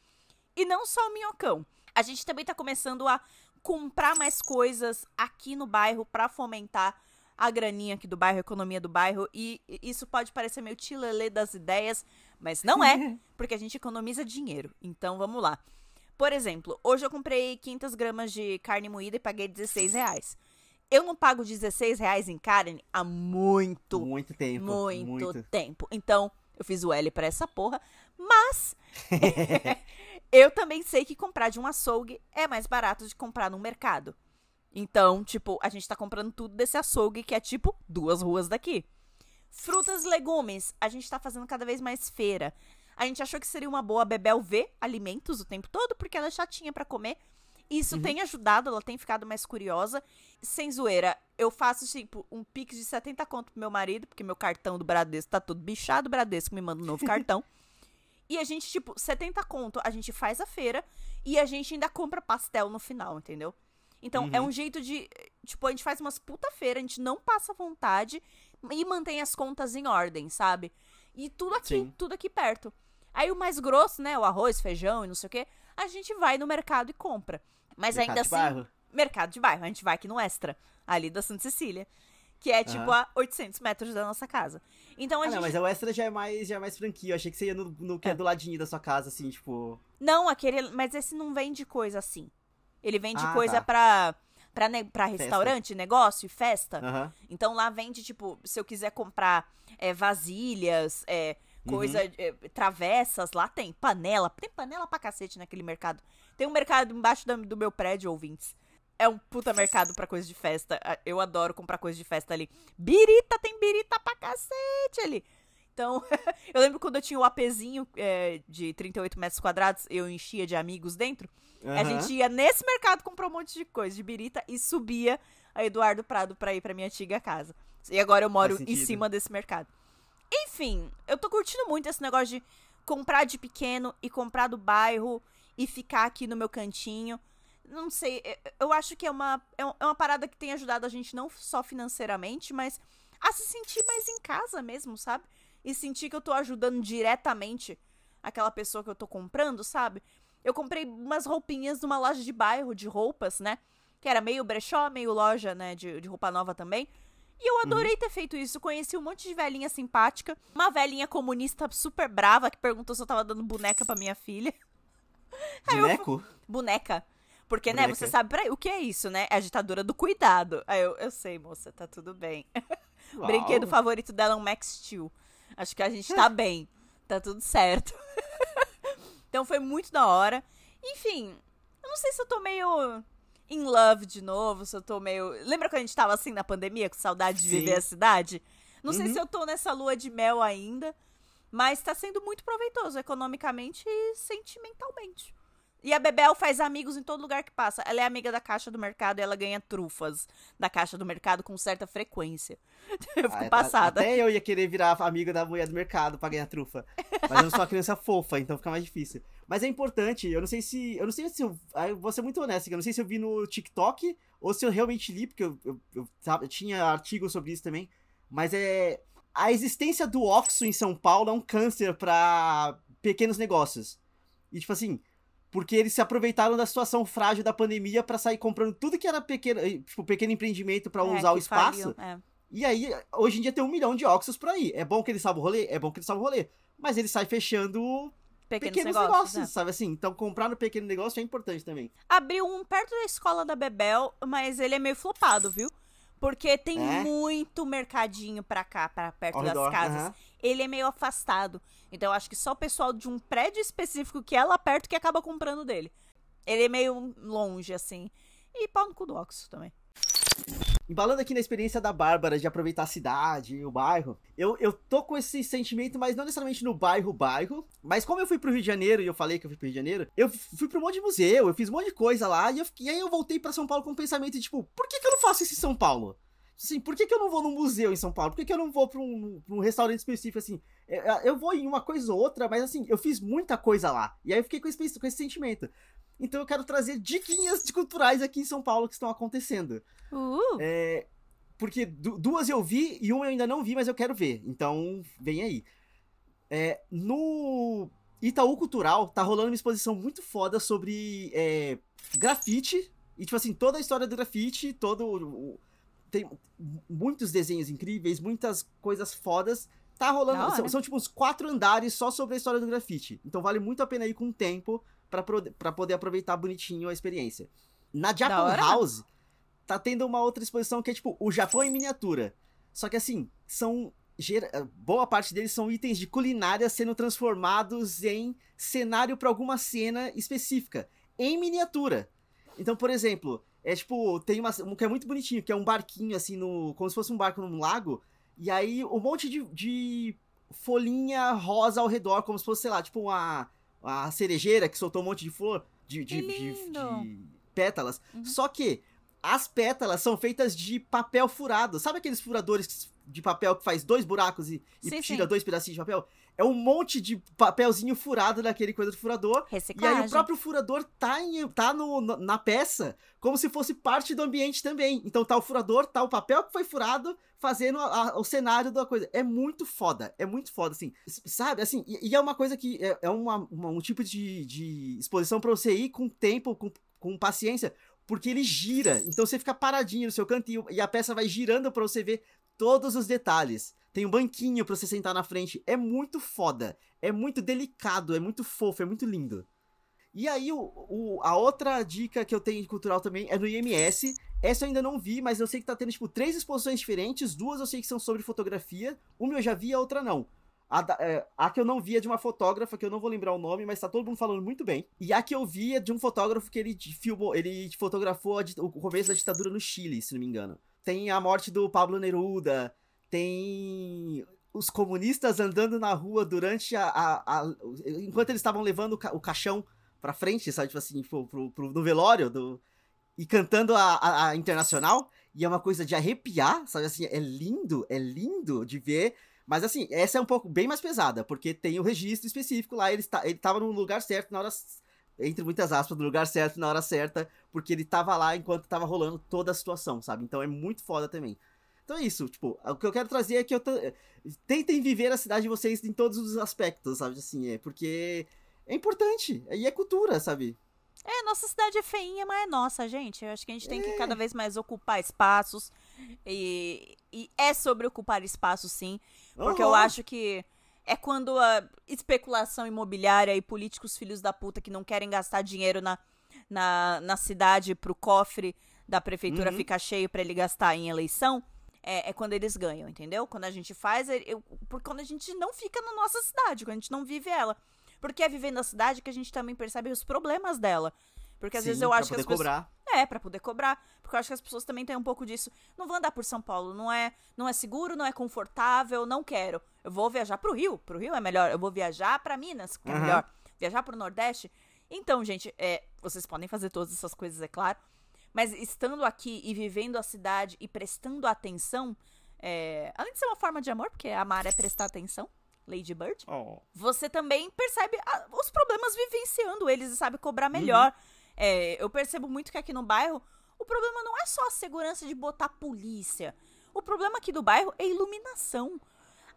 E não só o minhocão. A gente também tá começando a comprar mais coisas aqui no bairro para fomentar a graninha aqui do bairro, a economia do bairro. E isso pode parecer meio tilelê das ideias, mas não é, <laughs> porque a gente economiza dinheiro. Então vamos lá. Por exemplo, hoje eu comprei 500 gramas de carne moída e paguei 16 reais. Eu não pago 16 reais em carne há muito, muito tempo. Muito, muito. tempo. Então, eu fiz o L para essa porra. Mas, <laughs> eu também sei que comprar de um açougue é mais barato de comprar no mercado. Então, tipo, a gente tá comprando tudo desse açougue que é tipo duas ruas daqui. Frutas e legumes, a gente tá fazendo cada vez mais feira. A gente achou que seria uma boa Bebel ver alimentos o tempo todo, porque ela é chatinha para comer. Isso uhum. tem ajudado, ela tem ficado mais curiosa. Sem zoeira, eu faço, tipo, um pix de 70 conto pro meu marido, porque meu cartão do Bradesco tá todo bichado, o Bradesco me manda um novo cartão. <laughs> e a gente, tipo, 70 conto, a gente faz a feira e a gente ainda compra pastel no final, entendeu? Então, uhum. é um jeito de. Tipo, a gente faz umas puta feira, a gente não passa vontade e mantém as contas em ordem, sabe? E tudo aqui, Sim. tudo aqui perto. Aí o mais grosso, né? O arroz, feijão e não sei o quê, a gente vai no mercado e compra. Mas mercado ainda assim. Bairro. Mercado de bairro. A gente vai aqui no Extra, ali da Santa Cecília. Que é tipo uhum. a 800 metros da nossa casa. Então a ah, gente. Não, mas o Extra já é mais, já é mais franquia. Eu achei que você ia no, no que é. é do ladinho da sua casa, assim, tipo. Não, aquele. Mas esse não vende coisa assim. Ele vende ah, coisa tá. pra. Pra, ne... pra restaurante, festa. negócio e festa. Uhum. Então lá vende, tipo, se eu quiser comprar é, vasilhas, é, coisa, Uhum. eh, travessas, lá tem panela, tem panela pra cacete naquele mercado. Tem um mercado embaixo da- do meu prédio, ouvintes. É um puta mercado pra coisa de festa. Ah, Eu adoro comprar coisa de festa ali. Birita, tem birita pra cacete ali. Então, <laughs> eu lembro quando eu tinha o APzinho eh, de 38 metros quadrados, eu enchia de amigos dentro. A Aham. gente ia nesse mercado comprar um monte de coisa de birita e subia a Eduardo Prado pra ir pra minha antiga casa. E agora eu moro em cima desse mercado. Enfim, eu tô curtindo muito esse negócio de comprar de pequeno e comprar do bairro e ficar aqui no meu cantinho. Não sei, eu- acho que é uma, é é uma parada que tem ajudado a gente não só financeiramente, mas a se sentir mais em casa mesmo, sabe? E sentir que eu tô ajudando diretamente aquela pessoa que eu tô comprando, sabe? Eu comprei umas roupinhas numa loja de bairro de roupas, né? Que era meio brechó, meio loja, né? De, de roupa nova também. E eu adorei ter feito isso. Conheci um monte de velhinha simpática. Uma velhinha comunista super brava que perguntou se eu tava dando boneca pra minha filha. <laughs> Aí eu Boneco? Boneca. Porque, né, Boneca. você sabe pra- o que é isso, né? É a ditadura do cuidado. Aí eu, eu sei, moça, tá tudo bem. <laughs> Uau. brinquedo favorito dela é um Max Steel. Acho que a gente tá <laughs> bem. Tá tudo certo. então foi muito da hora. Enfim, eu não sei se eu tô meio in love de novo, se eu tô meio. Lembra quando a gente tava assim na pandemia, com saudade de Sim. viver a cidade? Não sei Uhum. se eu tô nessa lua de mel ainda, mas tá sendo muito proveitoso economicamente e sentimentalmente. E a Bebel faz amigos em todo lugar que passa. Ela é amiga da caixa do mercado e ela ganha trufas da caixa do mercado com certa frequência. <laughs> Eu fico Ah, passada. Até eu ia querer virar amiga da mulher do mercado pra ganhar trufa. Mas eu não sou uma criança fofa, então fica mais difícil. Mas é importante, eu não sei se. Eu não sei se eu. Eu vou ser muito honesto, eu não sei se eu vi no TikTok ou se eu realmente li, porque eu, eu, eu, eu tinha artigos sobre isso também. Mas é. A existência do Oxo em São Paulo é um câncer pra pequenos negócios. E tipo assim. Porque eles se aproveitaram da situação frágil da pandemia pra sair comprando tudo que era pequeno, eh, tipo, pequeno empreendimento pra É, usar o espaço. faliam, é. E aí, hoje em dia tem um milhão de Oxos por aí. É bom que ele salva o rolê? É bom que ele salva o rolê. Mas ele sai fechando Pequenos, pequenos, negócios. negócios, né? sabe assim? Então comprar no pequeno negócio é importante também. Abriu um perto da escola da Bebel, mas ele é meio flopado, viu? Porque tem É? muito mercadinho pra cá, pra perto das casas. Ele é meio afastado. Então eu acho que só o pessoal de um prédio específico que é lá perto que acaba comprando dele. Ele é meio longe, assim. E pau no cu do Oxo também. Embalando aqui na experiência da Bárbara de aproveitar a cidade, o bairro, eu, eu tô com esse sentimento, mas não necessariamente no bairro, bairro. Mas como eu fui pro Rio de Janeiro, e eu falei que eu fui pro Rio de Janeiro, eu fui pra um monte de museu, eu fiz um monte de coisa lá, e, eu, e aí eu voltei pra São Paulo com um pensamento, tipo, por que, que eu não faço isso em São Paulo? Assim, por que, que eu não vou num museu em São Paulo? Por que, que eu não vou pra um, um restaurante específico, assim? É, Eu vou em uma coisa ou outra, mas assim, eu fiz muita coisa lá. E aí eu fiquei com esse, com esse sentimento. Então eu quero trazer diquinhas de culturais aqui em São Paulo que estão acontecendo. Uh! É, porque du- duas eu vi e uma eu ainda não vi, mas eu quero ver. Então, vem aí. É, no Itaú Cultural tá rolando uma exposição muito foda sobre é, grafite. E, tipo assim, toda a história do grafite, todo. o- tem muitos desenhos incríveis, muitas coisas fodas. Tá rolando. São, são, tipo uns quatro andares só sobre a história do grafite. Então vale muito a pena ir com tempo pro- pra poder aproveitar bonitinho a experiência. Na Japan. House, tá tendo uma outra exposição que é tipo o Japão em miniatura. Só que assim, são. Boa parte deles são itens de culinária sendo transformados em cenário pra alguma cena específica. Em miniatura. Então, por exemplo, é tipo, tem uma, um que é muito bonitinho, que é um barquinho assim, no, como se fosse um barco num lago. E aí um monte de, de folhinha rosa ao redor, como se fosse, sei lá, tipo uma, uma cerejeira que soltou um monte de flor, de, de, de- de pétalas. Uhum. Só que as pétalas são feitas de papel furado. Sabe aqueles furadores de papel que faz dois buracos e, e Sim, tira sim. dois pedacinhos de papel? É um monte de papelzinho furado naquele coisa do furador. E Reciclagem. aí o próprio furador tá, em, tá no, na peça como se fosse parte do ambiente também. Então tá o furador, tá o papel que foi furado fazendo a- a- o cenário da coisa. É muito foda, é muito foda, assim. Sabe, assim, e, e é uma coisa que é, é uma- uma- um tipo de, de exposição pra você ir com tempo, com, com paciência, porque ele gira. Então você fica paradinho no seu cantinho e a peça vai girando pra você ver todos os detalhes. Tem um banquinho pra você sentar na frente. É muito foda. É muito delicado, é muito fofo, é muito lindo. E aí, o, o- a outra dica que eu tenho de cultural também é no IMS. Essa eu ainda não vi, mas eu sei que tá tendo, tipo, três exposições diferentes. Duas eu sei que são sobre fotografia. Uma eu já vi, a outra não. A, é, a, que eu não via de uma fotógrafa, que eu não vou lembrar o nome, mas tá todo mundo falando muito bem. E a que eu via de um fotógrafo que ele filmou, ele fotografou a, o começo da ditadura no Chile, se não me engano. Tem a morte do Pablo Neruda, tem os comunistas andando na rua durante a. a, a enquanto eles estavam levando o, ca, o, caixão pra frente, sabe? Tipo assim, pro, pro, pro, no velório do. E cantando a, a, a, Internacional. E é uma coisa de arrepiar, sabe? Assim, é lindo, é lindo de ver. Mas assim, essa é um pouco bem mais pesada, porque tem o registro específico lá. Ele, está, ele tava no lugar certo na hora. Entre muitas aspas, no lugar certo na hora certa, porque ele tava lá enquanto tava rolando toda a situação, sabe? Então é muito foda também. Então é isso, tipo, o que eu quero trazer é que eu tentem viver a cidade de vocês em todos os aspectos, sabe? Assim, é porque é importante, e é cultura, sabe? É, nossa cidade é feinha, mas é nossa, gente. Eu acho que a gente tem é. que cada vez mais ocupar espaços. E, e é sobre ocupar espaços, sim. Porque uhum. eu acho que é quando a especulação imobiliária e políticos filhos da puta que não querem gastar dinheiro na, na, na cidade pro cofre da prefeitura uhum. ficar cheio para ele gastar em eleição é, é, quando eles ganham, entendeu? Quando a gente faz, eu, por quando a gente não fica na nossa cidade, quando a gente não vive ela. Porque é vivendo a cidade que a gente também percebe os problemas dela. Porque às Sim, vezes eu acho que as pessoas. cobrar. É, para poder cobrar. Porque eu acho que as pessoas também têm um pouco disso. Não vou andar por São Paulo, não é, não é seguro, não é confortável, não quero. Eu vou viajar pro Rio. Pro Rio é melhor. Eu vou viajar para Minas, que é uhum. melhor. Viajar pro Nordeste. Então, gente, é, vocês podem fazer todas essas coisas, é claro. Mas estando aqui e vivendo a cidade e prestando atenção, é, além de ser uma forma de amor, porque amar é prestar atenção, Lady Bird, oh. você também percebe a, os problemas vivenciando eles e sabe cobrar melhor. Uhum. É, eu percebo muito que aqui no bairro o problema não é só a segurança de botar polícia. O problema aqui do bairro é iluminação.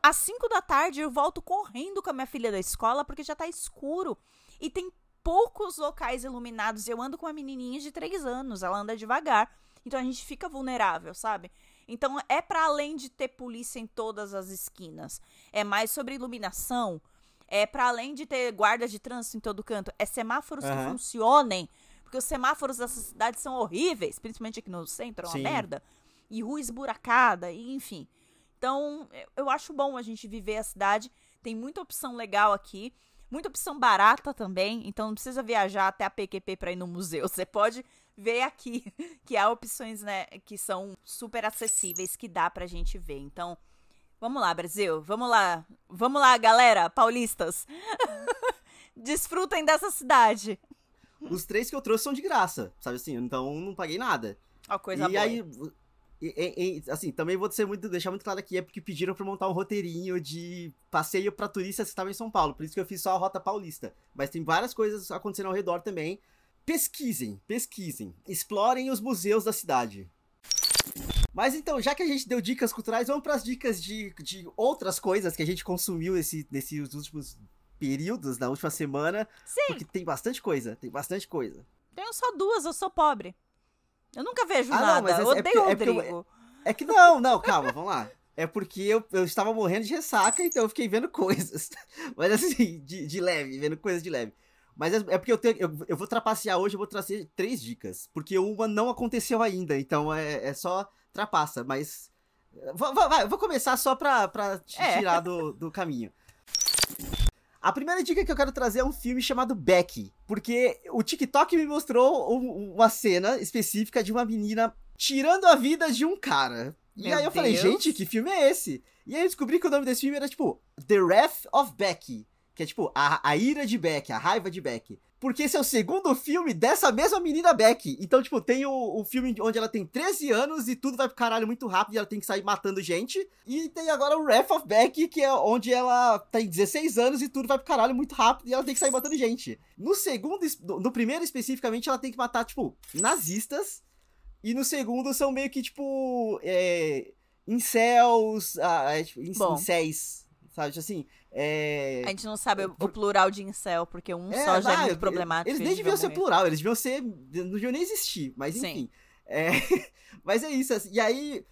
Às 5 da tarde eu volto correndo com a minha filha da escola porque já tá escuro. E tem poucos locais iluminados. Eu ando com uma menininha de 3 anos, ela anda devagar. Então a gente fica vulnerável, sabe? Então é para além de ter polícia em todas as esquinas. É mais sobre iluminação. É para além de ter guardas de trânsito em todo canto. É semáforos uhum. que funcionem. Porque os semáforos dessa cidade são horríveis, principalmente aqui no centro, é uma Sim. merda. E rua esburacada, e enfim. Então, eu acho bom a gente viver a cidade. Tem muita opção legal aqui. Muita opção barata também, então não precisa viajar até a PQP para ir no museu. Você pode ver aqui <laughs> que há opções, né, que são super acessíveis que dá pra gente ver. Então, vamos lá, Brasil. Vamos lá. Vamos lá, galera, paulistas. <laughs> Desfrutem dessa cidade. Os três que eu trouxe são de graça, sabe assim? Então não paguei nada. Ó, coisa e boa. aí, e, e, assim, também vou ser muito, deixar muito claro aqui, é porque pediram pra montar um roteirinho de passeio pra turistas que estavam em São Paulo. Por isso que eu fiz só a rota paulista. Mas tem várias coisas acontecendo ao redor também. Pesquisem, pesquisem. Explorem os museus da cidade. Mas então, já que a gente deu dicas culturais, vamos para as dicas de, de outras coisas que a gente consumiu esse, nesses últimos períodos, na última semana. Sim. Porque tem bastante coisa, tem bastante coisa. Tenho só duas, eu sou pobre. Eu nunca vejo ah, nada. Não, mas é, Odeio é porque, Rodrigo. É, é que não, não, calma, vamos lá. É porque eu, eu estava morrendo de ressaca, então eu fiquei vendo <laughs> coisas. Mas assim, de, de leve, vendo coisas de leve. Mas é, é porque eu, tenho, eu, eu vou trapacear hoje, eu vou trazer três dicas. Porque uma não aconteceu ainda, então é, é só trapaça. Mas. Vai, vai, eu vou começar só pra, pra te é. tirar do, do caminho. A primeira dica que eu quero trazer é um filme chamado Becky, porque o TikTok me mostrou uma cena específica de uma menina tirando a vida de um cara. E Meu aí eu Deus. falei, gente, que filme é esse? E aí eu descobri que o nome desse filme era tipo The Wrath of Becky, que é tipo a, a ira de Beck, a raiva de Beck. Porque esse é o segundo filme dessa mesma menina Beck. Então, tipo, tem o, o filme onde ela tem 13 anos e tudo vai pro caralho muito rápido e ela tem que sair matando gente. E tem agora o Wrath of Beck, que é onde ela tem 16 anos e tudo vai pro caralho muito rápido e ela tem que sair matando gente. No segundo, no primeiro especificamente, ela tem que matar, tipo, nazistas. E no segundo são meio que, tipo, é, incels, ah, é, tipo, incéis, sabe? Tipo assim, é... A gente não sabe o, plural de incel, porque um é, só já é muito problemático. Eles nem deviam ser plural, eles deviam ser. Não deviam nem existir, mas enfim. É, <laughs> mas é isso. Assim, e aí.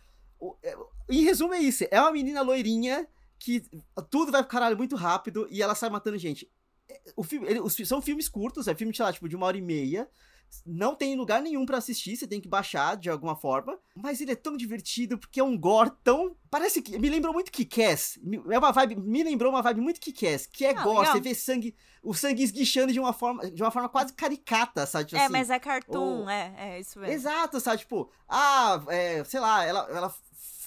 É, em resumo, é isso. É uma menina loirinha que tudo vai pro caralho muito rápido e ela sai matando gente. É, o filme, ele, os, são filmes curtos, é filme, sei lá, tipo, de uma hora e meia. Não tem lugar nenhum para assistir, você tem que baixar de alguma forma. Mas ele é tão divertido porque é um gore tão. Parece que. Me lembrou muito Kick-Ass. É uma vibe. Me lembrou uma vibe muito Kick-Ass. Que é ah, gore, legal. você vê sangue. O sangue esguichando de uma forma, de uma forma quase caricata, sabe? Tipo é, assim, mas é cartoon, ou... é, é isso mesmo. Exato, sabe? Tipo, ah, é, sei lá, ela, ela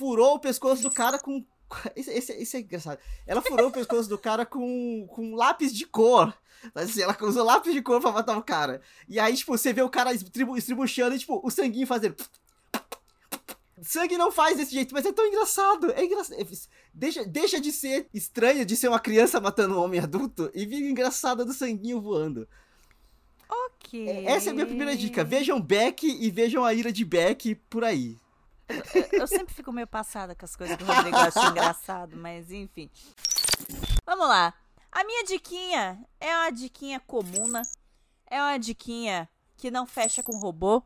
furou o pescoço do cara com. Esse, esse, esse é engraçado. Ela furou o pescoço do cara com, com lápis de cor. Assim, ela usou lápis de cor pra matar o cara. E aí, tipo, você vê o cara estribuchando e, tipo, o sanguinho fazendo. Sangue não faz desse jeito, mas é tão engraçado. É engraçado. É, deixa, deixa de ser estranho de ser uma criança matando um homem adulto e vira engraçada do sanguinho voando. Ok. É, essa é a minha primeira dica. Vejam Beck e vejam a ira de Beck por aí. Eu, sempre fico meio passada com as coisas que o Rodrigo acha engraçado, mas enfim. Vamos lá. A minha diquinha é uma diquinha comuna. É uma diquinha que não fecha com robô.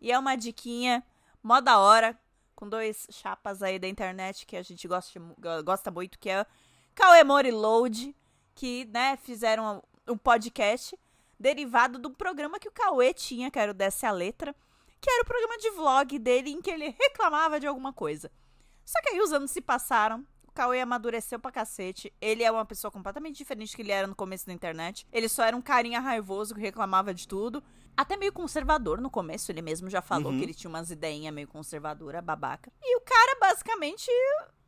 E é uma diquinha mó da hora, com dois chapas aí da internet que a gente gosta, gosta muito, que é Cauê Mori Load, que, né, fizeram um podcast derivado do programa que o Cauê tinha, que era o Desce a Letra, que era o programa de vlog dele em que ele reclamava de alguma coisa. Só que aí os anos se passaram, Cauê amadureceu pra cacete. Ele é uma pessoa completamente diferente do que ele era no começo da internet. Ele só era um carinha raivoso que reclamava de tudo. Até meio conservador no começo, ele mesmo já falou uhum. que ele tinha umas ideinhas meio conservadora, babaca. E o cara, basicamente,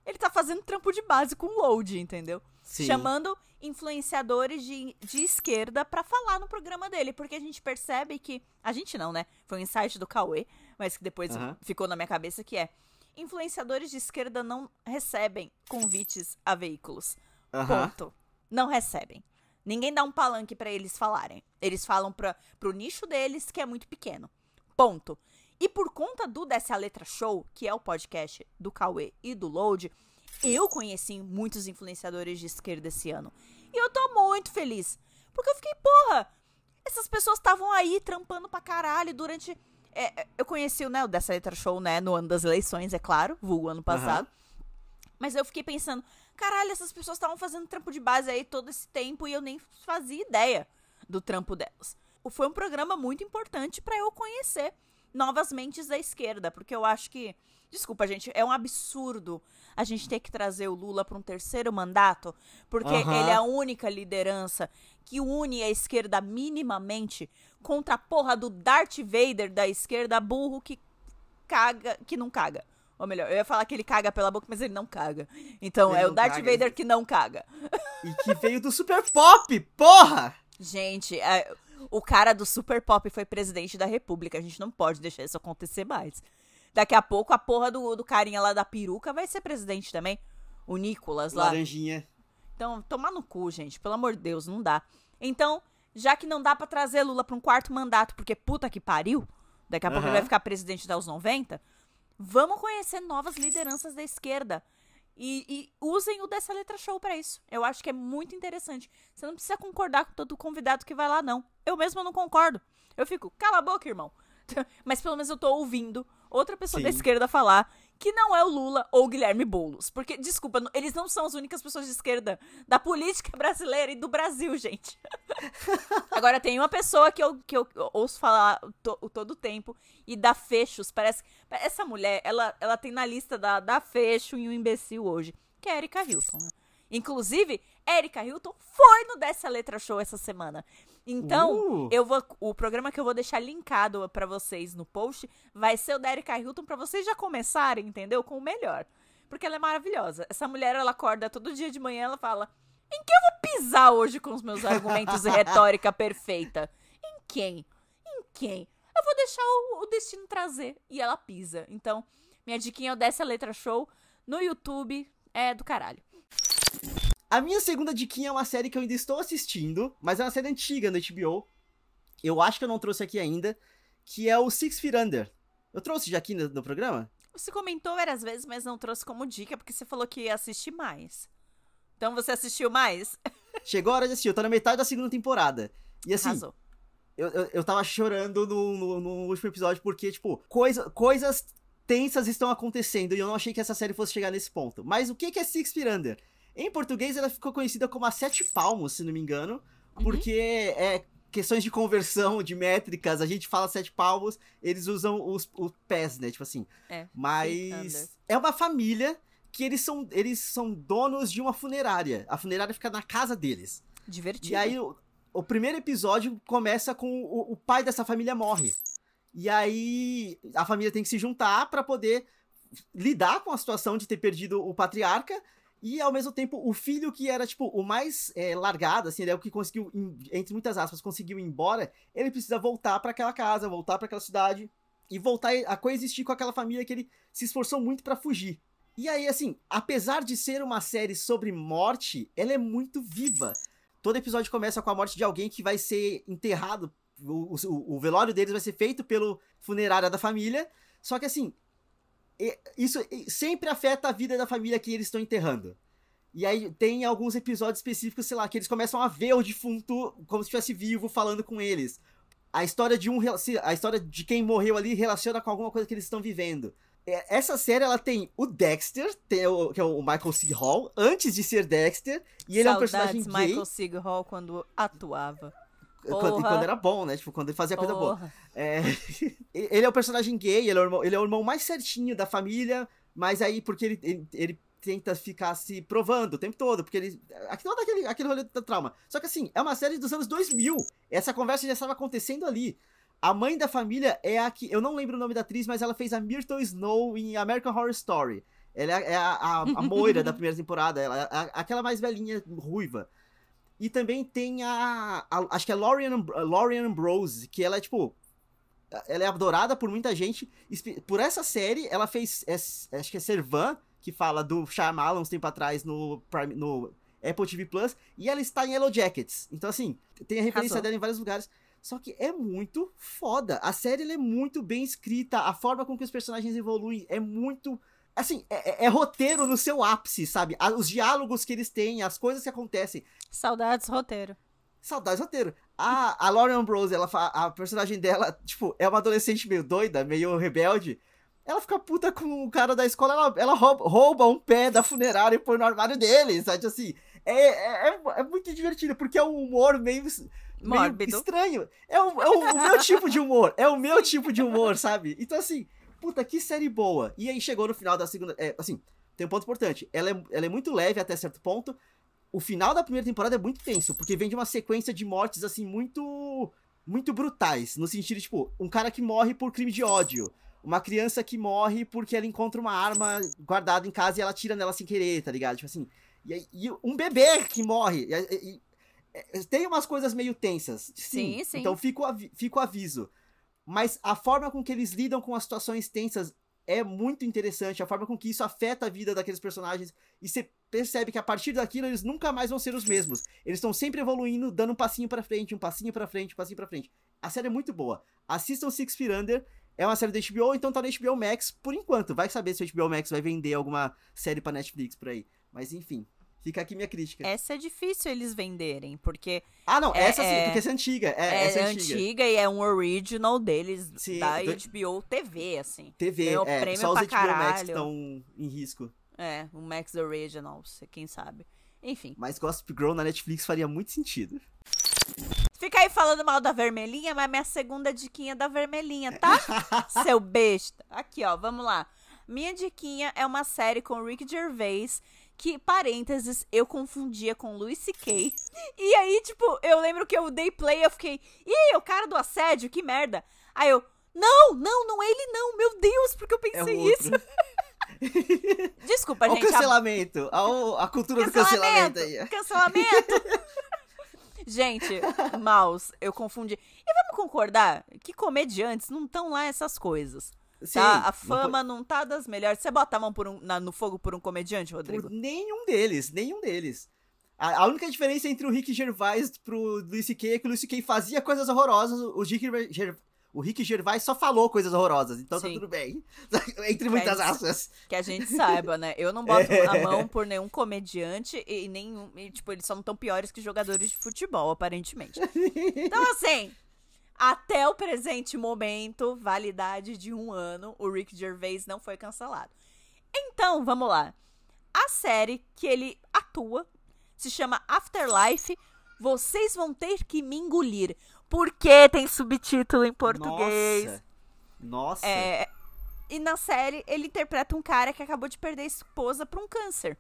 ele tá fazendo trampo de base com load, entendeu? Sim. Chamando influenciadores de, de esquerda para falar no programa dele. Porque a gente percebe que. A gente não, né? Foi um insight do Cauê, mas que depois uhum. ficou na minha cabeça que é influenciadores de esquerda não recebem convites a veículos. Uhum. Ponto. Não recebem. Ninguém dá um palanque para eles falarem. Eles falam pra, pro nicho deles, que é muito pequeno. Ponto. E por conta do Dessa Letra Show, que é o podcast do Cauê e do Load, eu conheci muitos influenciadores de esquerda esse ano. E eu tô muito feliz. Porque eu fiquei, porra, essas pessoas estavam aí trampando pra caralho durante é, é, eu conheci o, né, o Dessa Letra Show, né, no ano das eleições, é claro, vulgo ano passado. Uhum. Mas eu fiquei pensando, caralho, essas pessoas estavam fazendo trampo de base aí todo esse tempo e eu nem fazia ideia do trampo delas. Foi um programa muito importante para eu conhecer novas mentes da esquerda, porque eu acho que, desculpa, gente, é um absurdo a gente ter que trazer o Lula para um terceiro mandato, porque uhum. ele é a única liderança que une a esquerda minimamente contra a porra do Darth Vader da esquerda burro que caga, que não caga. Ou melhor, eu ia falar que ele caga pela boca, mas ele não caga. Então, ele é o Darth caga, Vader que não caga. E que veio do Super Pop, porra! Gente, é, o cara do Super Pop foi presidente da República. A gente não pode deixar isso acontecer mais. Daqui a pouco a porra do, do carinha lá da peruca vai ser presidente também. O Nicolas lá. Laranjinha. Então, tomar no cu, gente. Pelo amor de Deus, não dá. Então, já que não dá para trazer Lula pra um quarto mandato, porque puta que pariu, daqui a uhum. pouco ele vai ficar presidente aos 90, vamos conhecer novas lideranças da esquerda. E, e, usem o dessa letra show para isso. Eu acho que é muito interessante. Você não precisa concordar com todo convidado que vai lá, não. Eu mesmo não concordo. Eu fico, cala a boca, irmão. <laughs> Mas pelo menos eu tô ouvindo outra pessoa Sim. da esquerda falar que não é o Lula ou o Guilherme Boulos. Porque, desculpa, eles não são as únicas pessoas de esquerda da política brasileira e do Brasil, gente. <laughs> Agora, tem uma pessoa que eu, que eu ouço falar to, todo o tempo e dá fechos. Parece. Essa mulher, ela, ela tem na lista da, da fecho e um imbecil hoje, que é a Erika Hilton. Né? Inclusive, Erika Hilton foi no Dessa Letra Show essa semana. Então, uh. eu vou o programa que eu vou deixar linkado para vocês no post vai ser o da Erika Hilton para vocês já começarem, entendeu? Com o melhor. Porque ela é maravilhosa. Essa mulher, ela acorda todo dia de manhã, ela fala: "Em que eu vou pisar hoje com os meus argumentos e <laughs> retórica perfeita? Em quem? Em quem? Eu vou deixar o, o destino trazer e ela pisa. Então, minha diquinha é o Dessa Letra Show no YouTube é do caralho. A minha segunda diquinha é uma série que eu ainda estou assistindo, mas é uma série antiga da HBO. Eu acho que eu não trouxe aqui ainda, que é o Six Feet Under. Eu trouxe já aqui no, no programa? Você comentou várias vezes, mas não trouxe como dica, porque você falou que ia assistir mais. Então você assistiu mais? <laughs> Chegou a hora de assistir, eu tô na metade da segunda temporada. E assim. Arrasou. Eu, eu, eu tava chorando no, no, no, último episódio porque, tipo, coisa, coisas tensas estão acontecendo e eu não achei que essa série fosse chegar nesse ponto. Mas o que, que é Six Feet Under? Em português, ela ficou conhecida como a Sete Palmos, se não me engano, uhum. porque é questões de conversão, de métricas, a gente fala sete palmos, eles usam os, o pés, né? Tipo assim. É, Mas é uma família que eles são, eles são donos de uma funerária. A funerária fica na casa deles. Divertido. E aí, o, o primeiro episódio começa com o, o pai dessa família morre. E aí, a família tem que se juntar pra poder lidar com a situação de ter perdido o patriarca. E ao mesmo tempo, o filho que era, tipo, o mais é, largado, assim, ele é o que conseguiu, entre muitas aspas, conseguiu ir embora. Ele precisa voltar pra aquela casa, voltar pra aquela cidade e voltar a coexistir com aquela família que ele se esforçou muito pra fugir. E aí, assim, apesar de ser uma série sobre morte, ela é muito viva. Todo episódio começa com a morte de alguém que vai ser enterrado. O, o- o velório deles vai ser feito pelo funerária da família. Só que assim, isso sempre afeta a vida da família que eles estão enterrando. E aí tem alguns episódios específicos, sei lá, que eles começam a ver o defunto como se estivesse vivo falando com eles. A história de um a história de quem morreu ali relaciona com alguma coisa que eles estão vivendo. É, Essa série ela tem o Dexter, tem o- que é o Michael C. Hall, antes de ser Dexter, e ele é um personagem Saudades gay Michael Seagal quando atuava. Quando, Porra. quando era bom, né? Tipo, quando ele fazia coisa boa. Porra. É, <laughs> ele é o personagem gay, ele é o, irmão, ele é o irmão mais certinho da família, mas aí porque ele, ele, ele tenta ficar se provando o tempo todo, porque ele. Aquilo é daquele, aquele rolê do trauma. Só que assim, é uma série dos anos 2000. Essa conversa já estava acontecendo ali. A mãe da família é a que. Eu não lembro o nome da atriz, mas ela fez a Myrtle Snow em American Horror Story. Ela é a, a, a moira da <laughs> primeira temporada, ela, é a- aquela mais velhinha, ruiva. E também tem a, a- acho que é Lauren, Lauren Ambrose, que ela é tipo. Ela é adorada por muita gente. Por essa série, ela fez. é- acho que é Servan, que fala do Shyamalan uns tempo atrás no, Prime- no Apple TV Plus. E ela está em Yellow Jackets. Então, assim, tem a referência dela em vários lugares. Só que é muito foda. A série é muito bem escrita. A forma com que os personagens evoluem é muito. Assim, é, é- é roteiro no seu ápice, sabe? Os diálogos que eles têm, as coisas que acontecem. Saudades roteiro. Saudades roteiro. A, a Lauren Ambrose, ela, a personagem dela, tipo, é uma adolescente meio doida, meio rebelde. Ela fica puta com o cara da escola, ela, ela rouba, rouba um pé da funerária e põe no armário dele, sabe? Assim, é, é, é, é muito divertido, porque é um humor meio, meio estranho. É, o, é o, o meu tipo de humor, é o meu tipo de humor, sabe? Então, assim, puta, que série boa. E aí chegou no final da segunda. É, assim, tem um ponto importante. Ela é, ela é muito leve até certo ponto. O final da primeira temporada é muito tenso, porque vem de uma sequência de mortes, assim, muito. Muito brutais. No sentido, tipo, um cara que morre por crime de ódio. Uma criança que morre porque ela encontra uma arma guardada em casa e ela tira nela sem querer, tá ligado? Tipo assim. E, aí- e um bebê que morre. E- e- é, tem umas coisas meio tensas. Sim, Sim, sim. Então fica o, avi- fica o aviso. Mas a forma com que eles lidam com as situações tensas é muito interessante. A forma com que isso afeta a vida daqueles personagens. E você percebe que a partir daquilo eles nunca mais vão ser os mesmos. Eles estão sempre evoluindo, dando um passinho pra frente, um passinho pra frente, um passinho pra frente. A série é muito boa. Assistam Six Feet Under. É uma série da HBO, então tá no HBO Max por enquanto. Vai saber se o HBO Max vai vender alguma série pra Netflix por aí. Mas enfim, fica aqui minha crítica. Essa é difícil eles venderem, porque Ah, não, É- essa sim, é- porque essa é antiga. É, é, essa é antiga. antiga. e é um original deles Sim, da do- HBO TV, assim. TV, Ganhou é, prêmio só os pra HBO Max caralho. estão em risco. É, o Max Originals, quem sabe. Enfim. Mas Gossip Girl na Netflix faria muito sentido. Fica aí falando mal da vermelhinha, mas minha segunda diquinha é da vermelhinha, tá? <laughs> Seu besta. Aqui, ó, vamos lá. Minha diquinha é uma série com Rick Gervais, que, parênteses, eu confundia com Louis C.K. <laughs> E aí, tipo, eu lembro que eu dei play, eu fiquei, ih, o cara do assédio, que merda. Aí eu, não, não, não é ele não, meu Deus, porque eu É pensei o outro. isso. <laughs> Desculpa, o gente. a- cancelamento. A, a cultura do cancelamento aí. Cancelamento! <laughs> Gente, Maus, eu confundi. E vamos concordar que comediantes não estão lá essas coisas. Sim, tá? A não fama não tá das melhores. Você bota a mão por um- na- no fogo por um comediante, Rodrigo? por nenhum deles, nenhum deles. A, a única diferença entre o Rick Gervais pro Luis C.K. é que o Luis C.K. fazia coisas horrorosas, o Rick, Ger- o Rick Gervais só falou coisas horrorosas, então tá Sim. tudo bem. <laughs> entre muitas É isso. aspas. Que a gente saiba, né? Eu não boto <laughs> a mão por nenhum comediante e nenhum. e, tipo, eles são tão piores que jogadores de futebol, aparentemente. <laughs> Então, assim, até o presente momento, validade de um ano, o Rick Gervais não foi cancelado. Então, vamos lá. A série que ele atua se chama Afterlife. Vocês vão ter que me engolir. porque tem subtítulo em português. Nossa. Nossa. É, e na série, ele interpreta um cara que acabou de perder a esposa pra um câncer.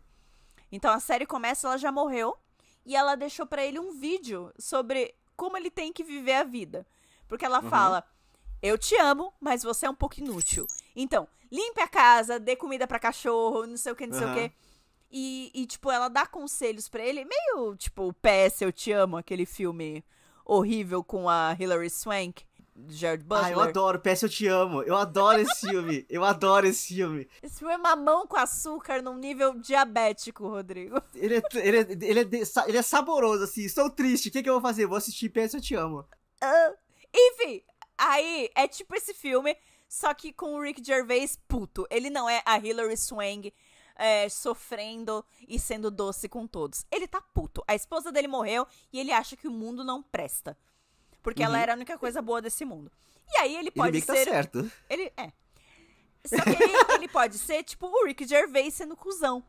Então a série começa, ela já morreu. E ela deixou pra ele um vídeo sobre como ele tem que viver a vida. Porque ela Uhum. fala: Eu te amo, mas você é um pouco inútil. Então, limpe a casa, dê comida pra cachorro, não sei o que, não sei o que. E, e, tipo, ela dá conselhos pra ele, meio tipo PS Eu Te Amo, aquele filme horrível com a Hilary Swank, Jared Butler. Ah, eu adoro. Peça Eu Te Amo. Eu adoro esse filme. Eu adoro esse filme. Esse filme é mamão com açúcar num nível diabético, Rodrigo. <laughs> Ele é, ele é, ele é, de- sa- ele é saboroso, assim. Estou triste. O que, que eu vou fazer? Vou assistir Peça Eu Te Amo. Ah, Enfim, aí é tipo esse filme, só que com o Rick Gervais puto. Ele não é a Hilary Swank é, sofrendo e sendo doce com todos. Ele tá puto. A esposa dele morreu e ele acha que o mundo não presta. Porque ela Uhum. era a única coisa boa desse mundo. E aí ele Ele pode que tá ser. certo. Ele é. Só que ele, ele pode ser, tipo, o Rick Gervais sendo cuzão.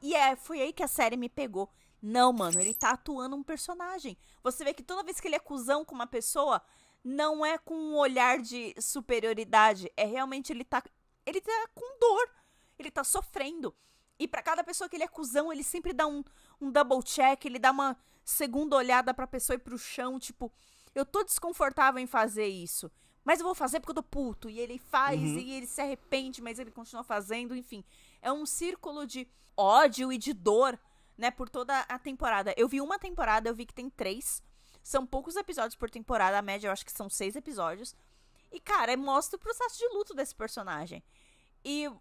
E é, foi aí que a série me pegou. Não, mano, ele tá atuando um personagem. Você vê que toda vez que ele é cuzão com uma pessoa, não é com um olhar de superioridade. É realmente ele tá. Ele tá com dor. Ele tá sofrendo. E pra cada pessoa que ele é cuzão, ele sempre dá um, um double check, ele dá uma segunda olhada pra pessoa ir pro chão, tipo, eu tô desconfortável em fazer isso. Mas eu vou fazer porque eu tô puto. E ele faz, Uhum. e ele se arrepende, mas ele continua fazendo, enfim. É um círculo de ódio e de dor, né, por toda a temporada. Eu vi uma temporada, eu vi que tem três. São poucos episódios por temporada, a média eu acho que são seis episódios. E, cara, mostra o processo de luto desse personagem. E,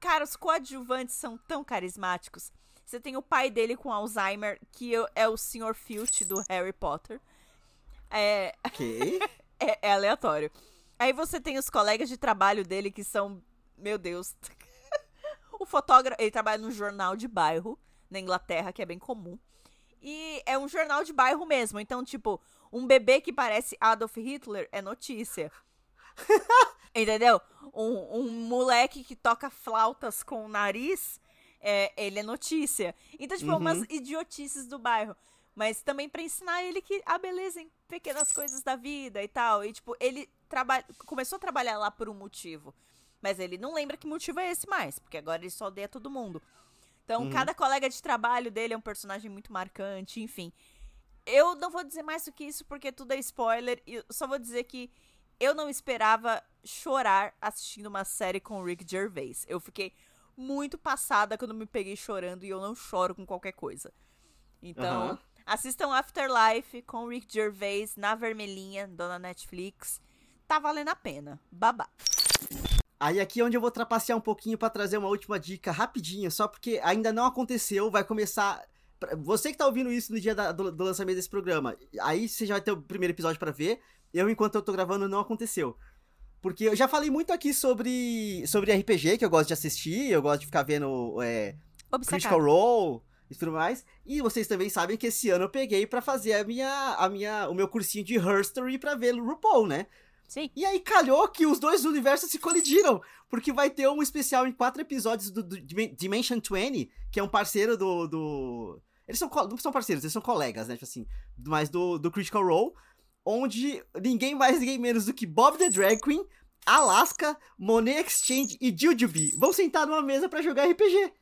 cara, os coadjuvantes são tão carismáticos. Você tem o pai dele com Alzheimer, que é o Sr. Filch do Harry Potter. É, Ok. <laughs> é, é aleatório. Aí você tem os colegas de trabalho dele que são. Meu Deus. <laughs> o fotógrafo. Ele trabalha num jornal de bairro na Inglaterra, que é bem comum. E é um jornal de bairro mesmo. Então, tipo, um bebê que parece Adolf Hitler é notícia. <laughs> Entendeu? Um, um moleque que toca flautas com o nariz, é, ele é notícia. Então, tipo, Uhum. umas idiotices do bairro. Mas também pra ensinar ele que a beleza em pequenas coisas da vida e tal. E, tipo, ele traba começou a trabalhar lá por um motivo. Mas ele não lembra que motivo é esse mais, porque agora ele só odeia todo mundo. Então, Uhum. cada colega de trabalho dele é um personagem muito marcante, enfim. Eu não vou dizer mais do que isso porque tudo é spoiler. e Eu só vou dizer que eu não esperava chorar assistindo uma série com o Rick Gervais. Eu fiquei muito passada quando me peguei chorando e eu não choro com qualquer coisa. Então, Aham. assistam Afterlife com o Rick Gervais na vermelhinha, dona Netflix. Tá valendo a pena. Babá. Aí aqui é onde eu vou trapacear um pouquinho pra trazer uma última dica rapidinho, só porque ainda não aconteceu, vai começar... Você que tá ouvindo isso no dia da- do, do lançamento desse programa, aí você já vai ter o primeiro episódio pra ver, eu enquanto eu tô gravando não aconteceu. Porque eu já falei muito aqui sobre, sobre RPG, que eu gosto de assistir, eu gosto de ficar vendo é, Critical. Role e tudo mais. E vocês também sabem que esse ano eu peguei pra fazer a minha, a minha, o meu cursinho de Herstory pra ver o RuPaul, né? Sim. E aí calhou que os dois universos se colidiram, porque vai ter um especial em quatro episódios do, do Dimen- Dimension 20, que é um parceiro do... do... Eles são, não são parceiros, eles são colegas, né, tipo assim, mas do, do Critical Role, onde ninguém mais, ninguém menos do que Bob the Drag Queen, Alaska, Monet Exchange e Jujubee vão sentar numa mesa pra jogar RPG.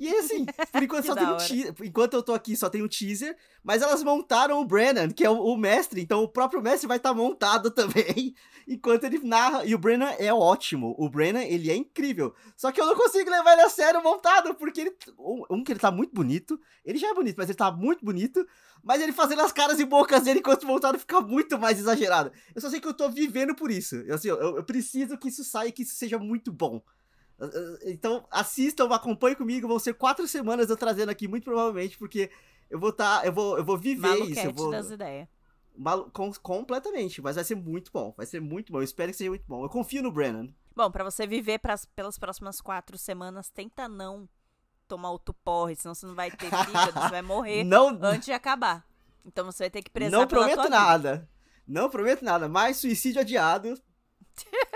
E aí, assim, por enquanto <laughs> só tem um teaser, enquanto eu tô aqui só tem um teaser, mas elas montaram o Brennan, que é o, o mestre, então o próprio mestre vai estar montado <laughs> também, enquanto ele narra, e o Brennan é ótimo, o Brennan, ele é incrível, só que eu não consigo levar ele a sério montado, porque ele, um, um que ele tá muito bonito, ele já é bonito, mas ele tá muito bonito, mas ele fazendo as caras e bocas dele enquanto montado fica muito mais exagerado. Eu só sei que eu tô vivendo por isso, eu, assim, eu, eu preciso que isso saia e que isso seja muito bom. Então, assistam, acompanhem comigo. Vão ser quatro semanas eu trazendo aqui, muito provavelmente, porque eu vou tá, eu vou, eu vou viver Maluquete isso. Eu vou, das ideias. malu- com- completamente, mas vai ser muito bom. Vai ser muito bom. Eu espero que seja muito bom. Eu confio no Brennan. Bom, pra você viver pras, pelas próximas quatro semanas, tenta não tomar outro porre, senão você não vai ter <laughs> fígado, você vai morrer Não, antes de acabar. Então você vai ter que prezar não prometo tua vida. nada. Não prometo nada. Mas suicídio adiado.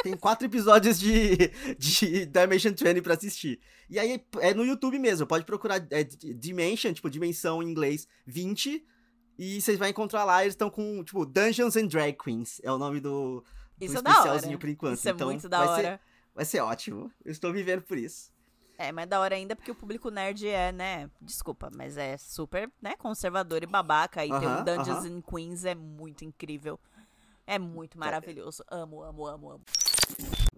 Tem quatro episódios de, de Dimension 20 pra assistir. E aí é no YouTube mesmo. Pode procurar é, Dimension, tipo, dimensão em inglês 20. E vocês vão encontrar lá, eles estão com, tipo, Dungeons and Drag Queens. É o nome do, do Isso é especialzinho por enquanto. Isso é então, muito da vai hora. Ser, vai ser ótimo. Eu estou vivendo por isso. É, mas da hora ainda porque o público nerd é, né? Desculpa, mas é super, né, conservador e babaca. E ter Aham, um Dungeons aham. and Queens é muito incrível. É muito maravilhoso. Amo, amo, amo, amo.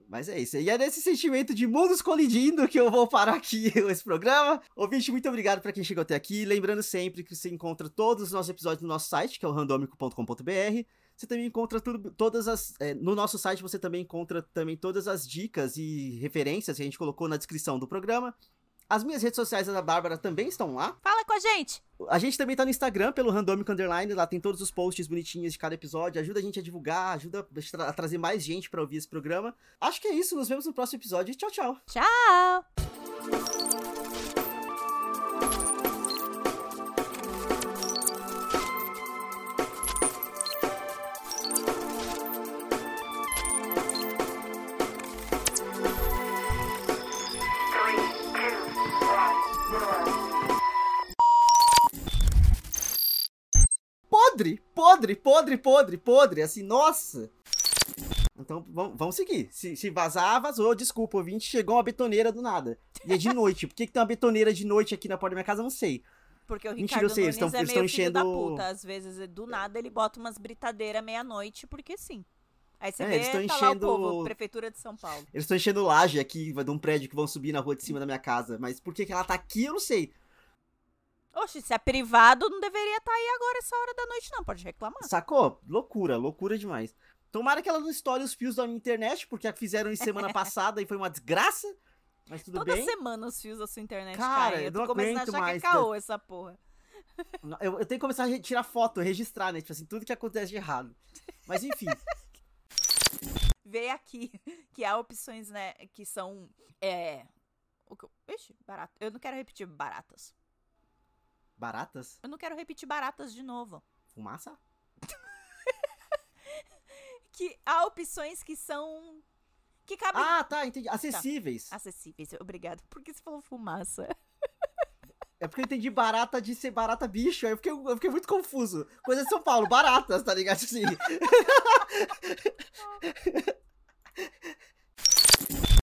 Mas é isso. E é nesse sentimento de mundos colidindo que eu vou parar aqui <laughs> esse programa. Ouvinte, muito obrigado pra quem chegou até aqui. Lembrando sempre que você encontra todos os nossos episódios no nosso site, que é o randomico.com.br. Você também encontra tudo, todas as. é, no nosso site você também encontra também todas as dicas e referências que a gente colocou na descrição do programa. As minhas redes sociais da Bárbara também estão lá. Fala com a gente! A gente também tá no Instagram pelo Randomic Underline, lá tem todos os posts bonitinhos de cada episódio, ajuda a gente a divulgar, ajuda a tra- a trazer mais gente pra ouvir esse programa. Acho que é isso, nos vemos no próximo episódio. Tchau, tchau. Tchau! Podre, podre, podre, podre, assim, nossa. Então, vamos, vamos seguir. Se, se vazar, vazou. Desculpa, ouvinte, chegou uma betoneira do nada. E é de noite. Por que, que tem uma betoneira de noite aqui na porta da minha casa? Eu Não sei. Porque o Mentira, Ricardo eu sei, Nunes eles tão- é eles meio tão filho da enchendo- puta. Às vezes, do nada, ele bota umas britadeiras meia-noite, porque sim. Aí você É, vê, eles tão tá enchendo- povo, Prefeitura de São Paulo. Eles estão enchendo laje aqui de um prédio que vão subir na rua de cima da minha casa. Mas por que, que ela tá aqui, eu não sei. Oxe, se é privado, não deveria estar aí agora essa hora da noite, não. Pode reclamar. Sacou? Loucura, loucura demais. Tomara que ela não estoure os fios da minha internet, porque fizeram isso semana <laughs> passada e foi uma desgraça. Mas tudo Toda bem. semana os fios da sua internet Cara, caem. eu tô não começando a achar mais, que é caô essa porra. Eu, eu tenho que começar a tirar foto, registrar, né? Tipo assim, tudo que acontece de errado. Mas enfim. <laughs> Vê aqui que há opções, né, que são, é... O que eu... Ixi, barato. Eu não quero repetir baratas. Baratas? Eu não quero repetir baratas de novo. Fumaça? <laughs> Que há opções que são... Que cabem... Ah, tá, entendi. Acessíveis. Acessíveis. Obrigado. Por que você falou fumaça? <laughs> É porque eu entendi barata de ser barata bicho. Aí eu fiquei, eu fiquei muito confuso. Coisa de São Paulo, baratas, tá ligado? Assim. <laughs>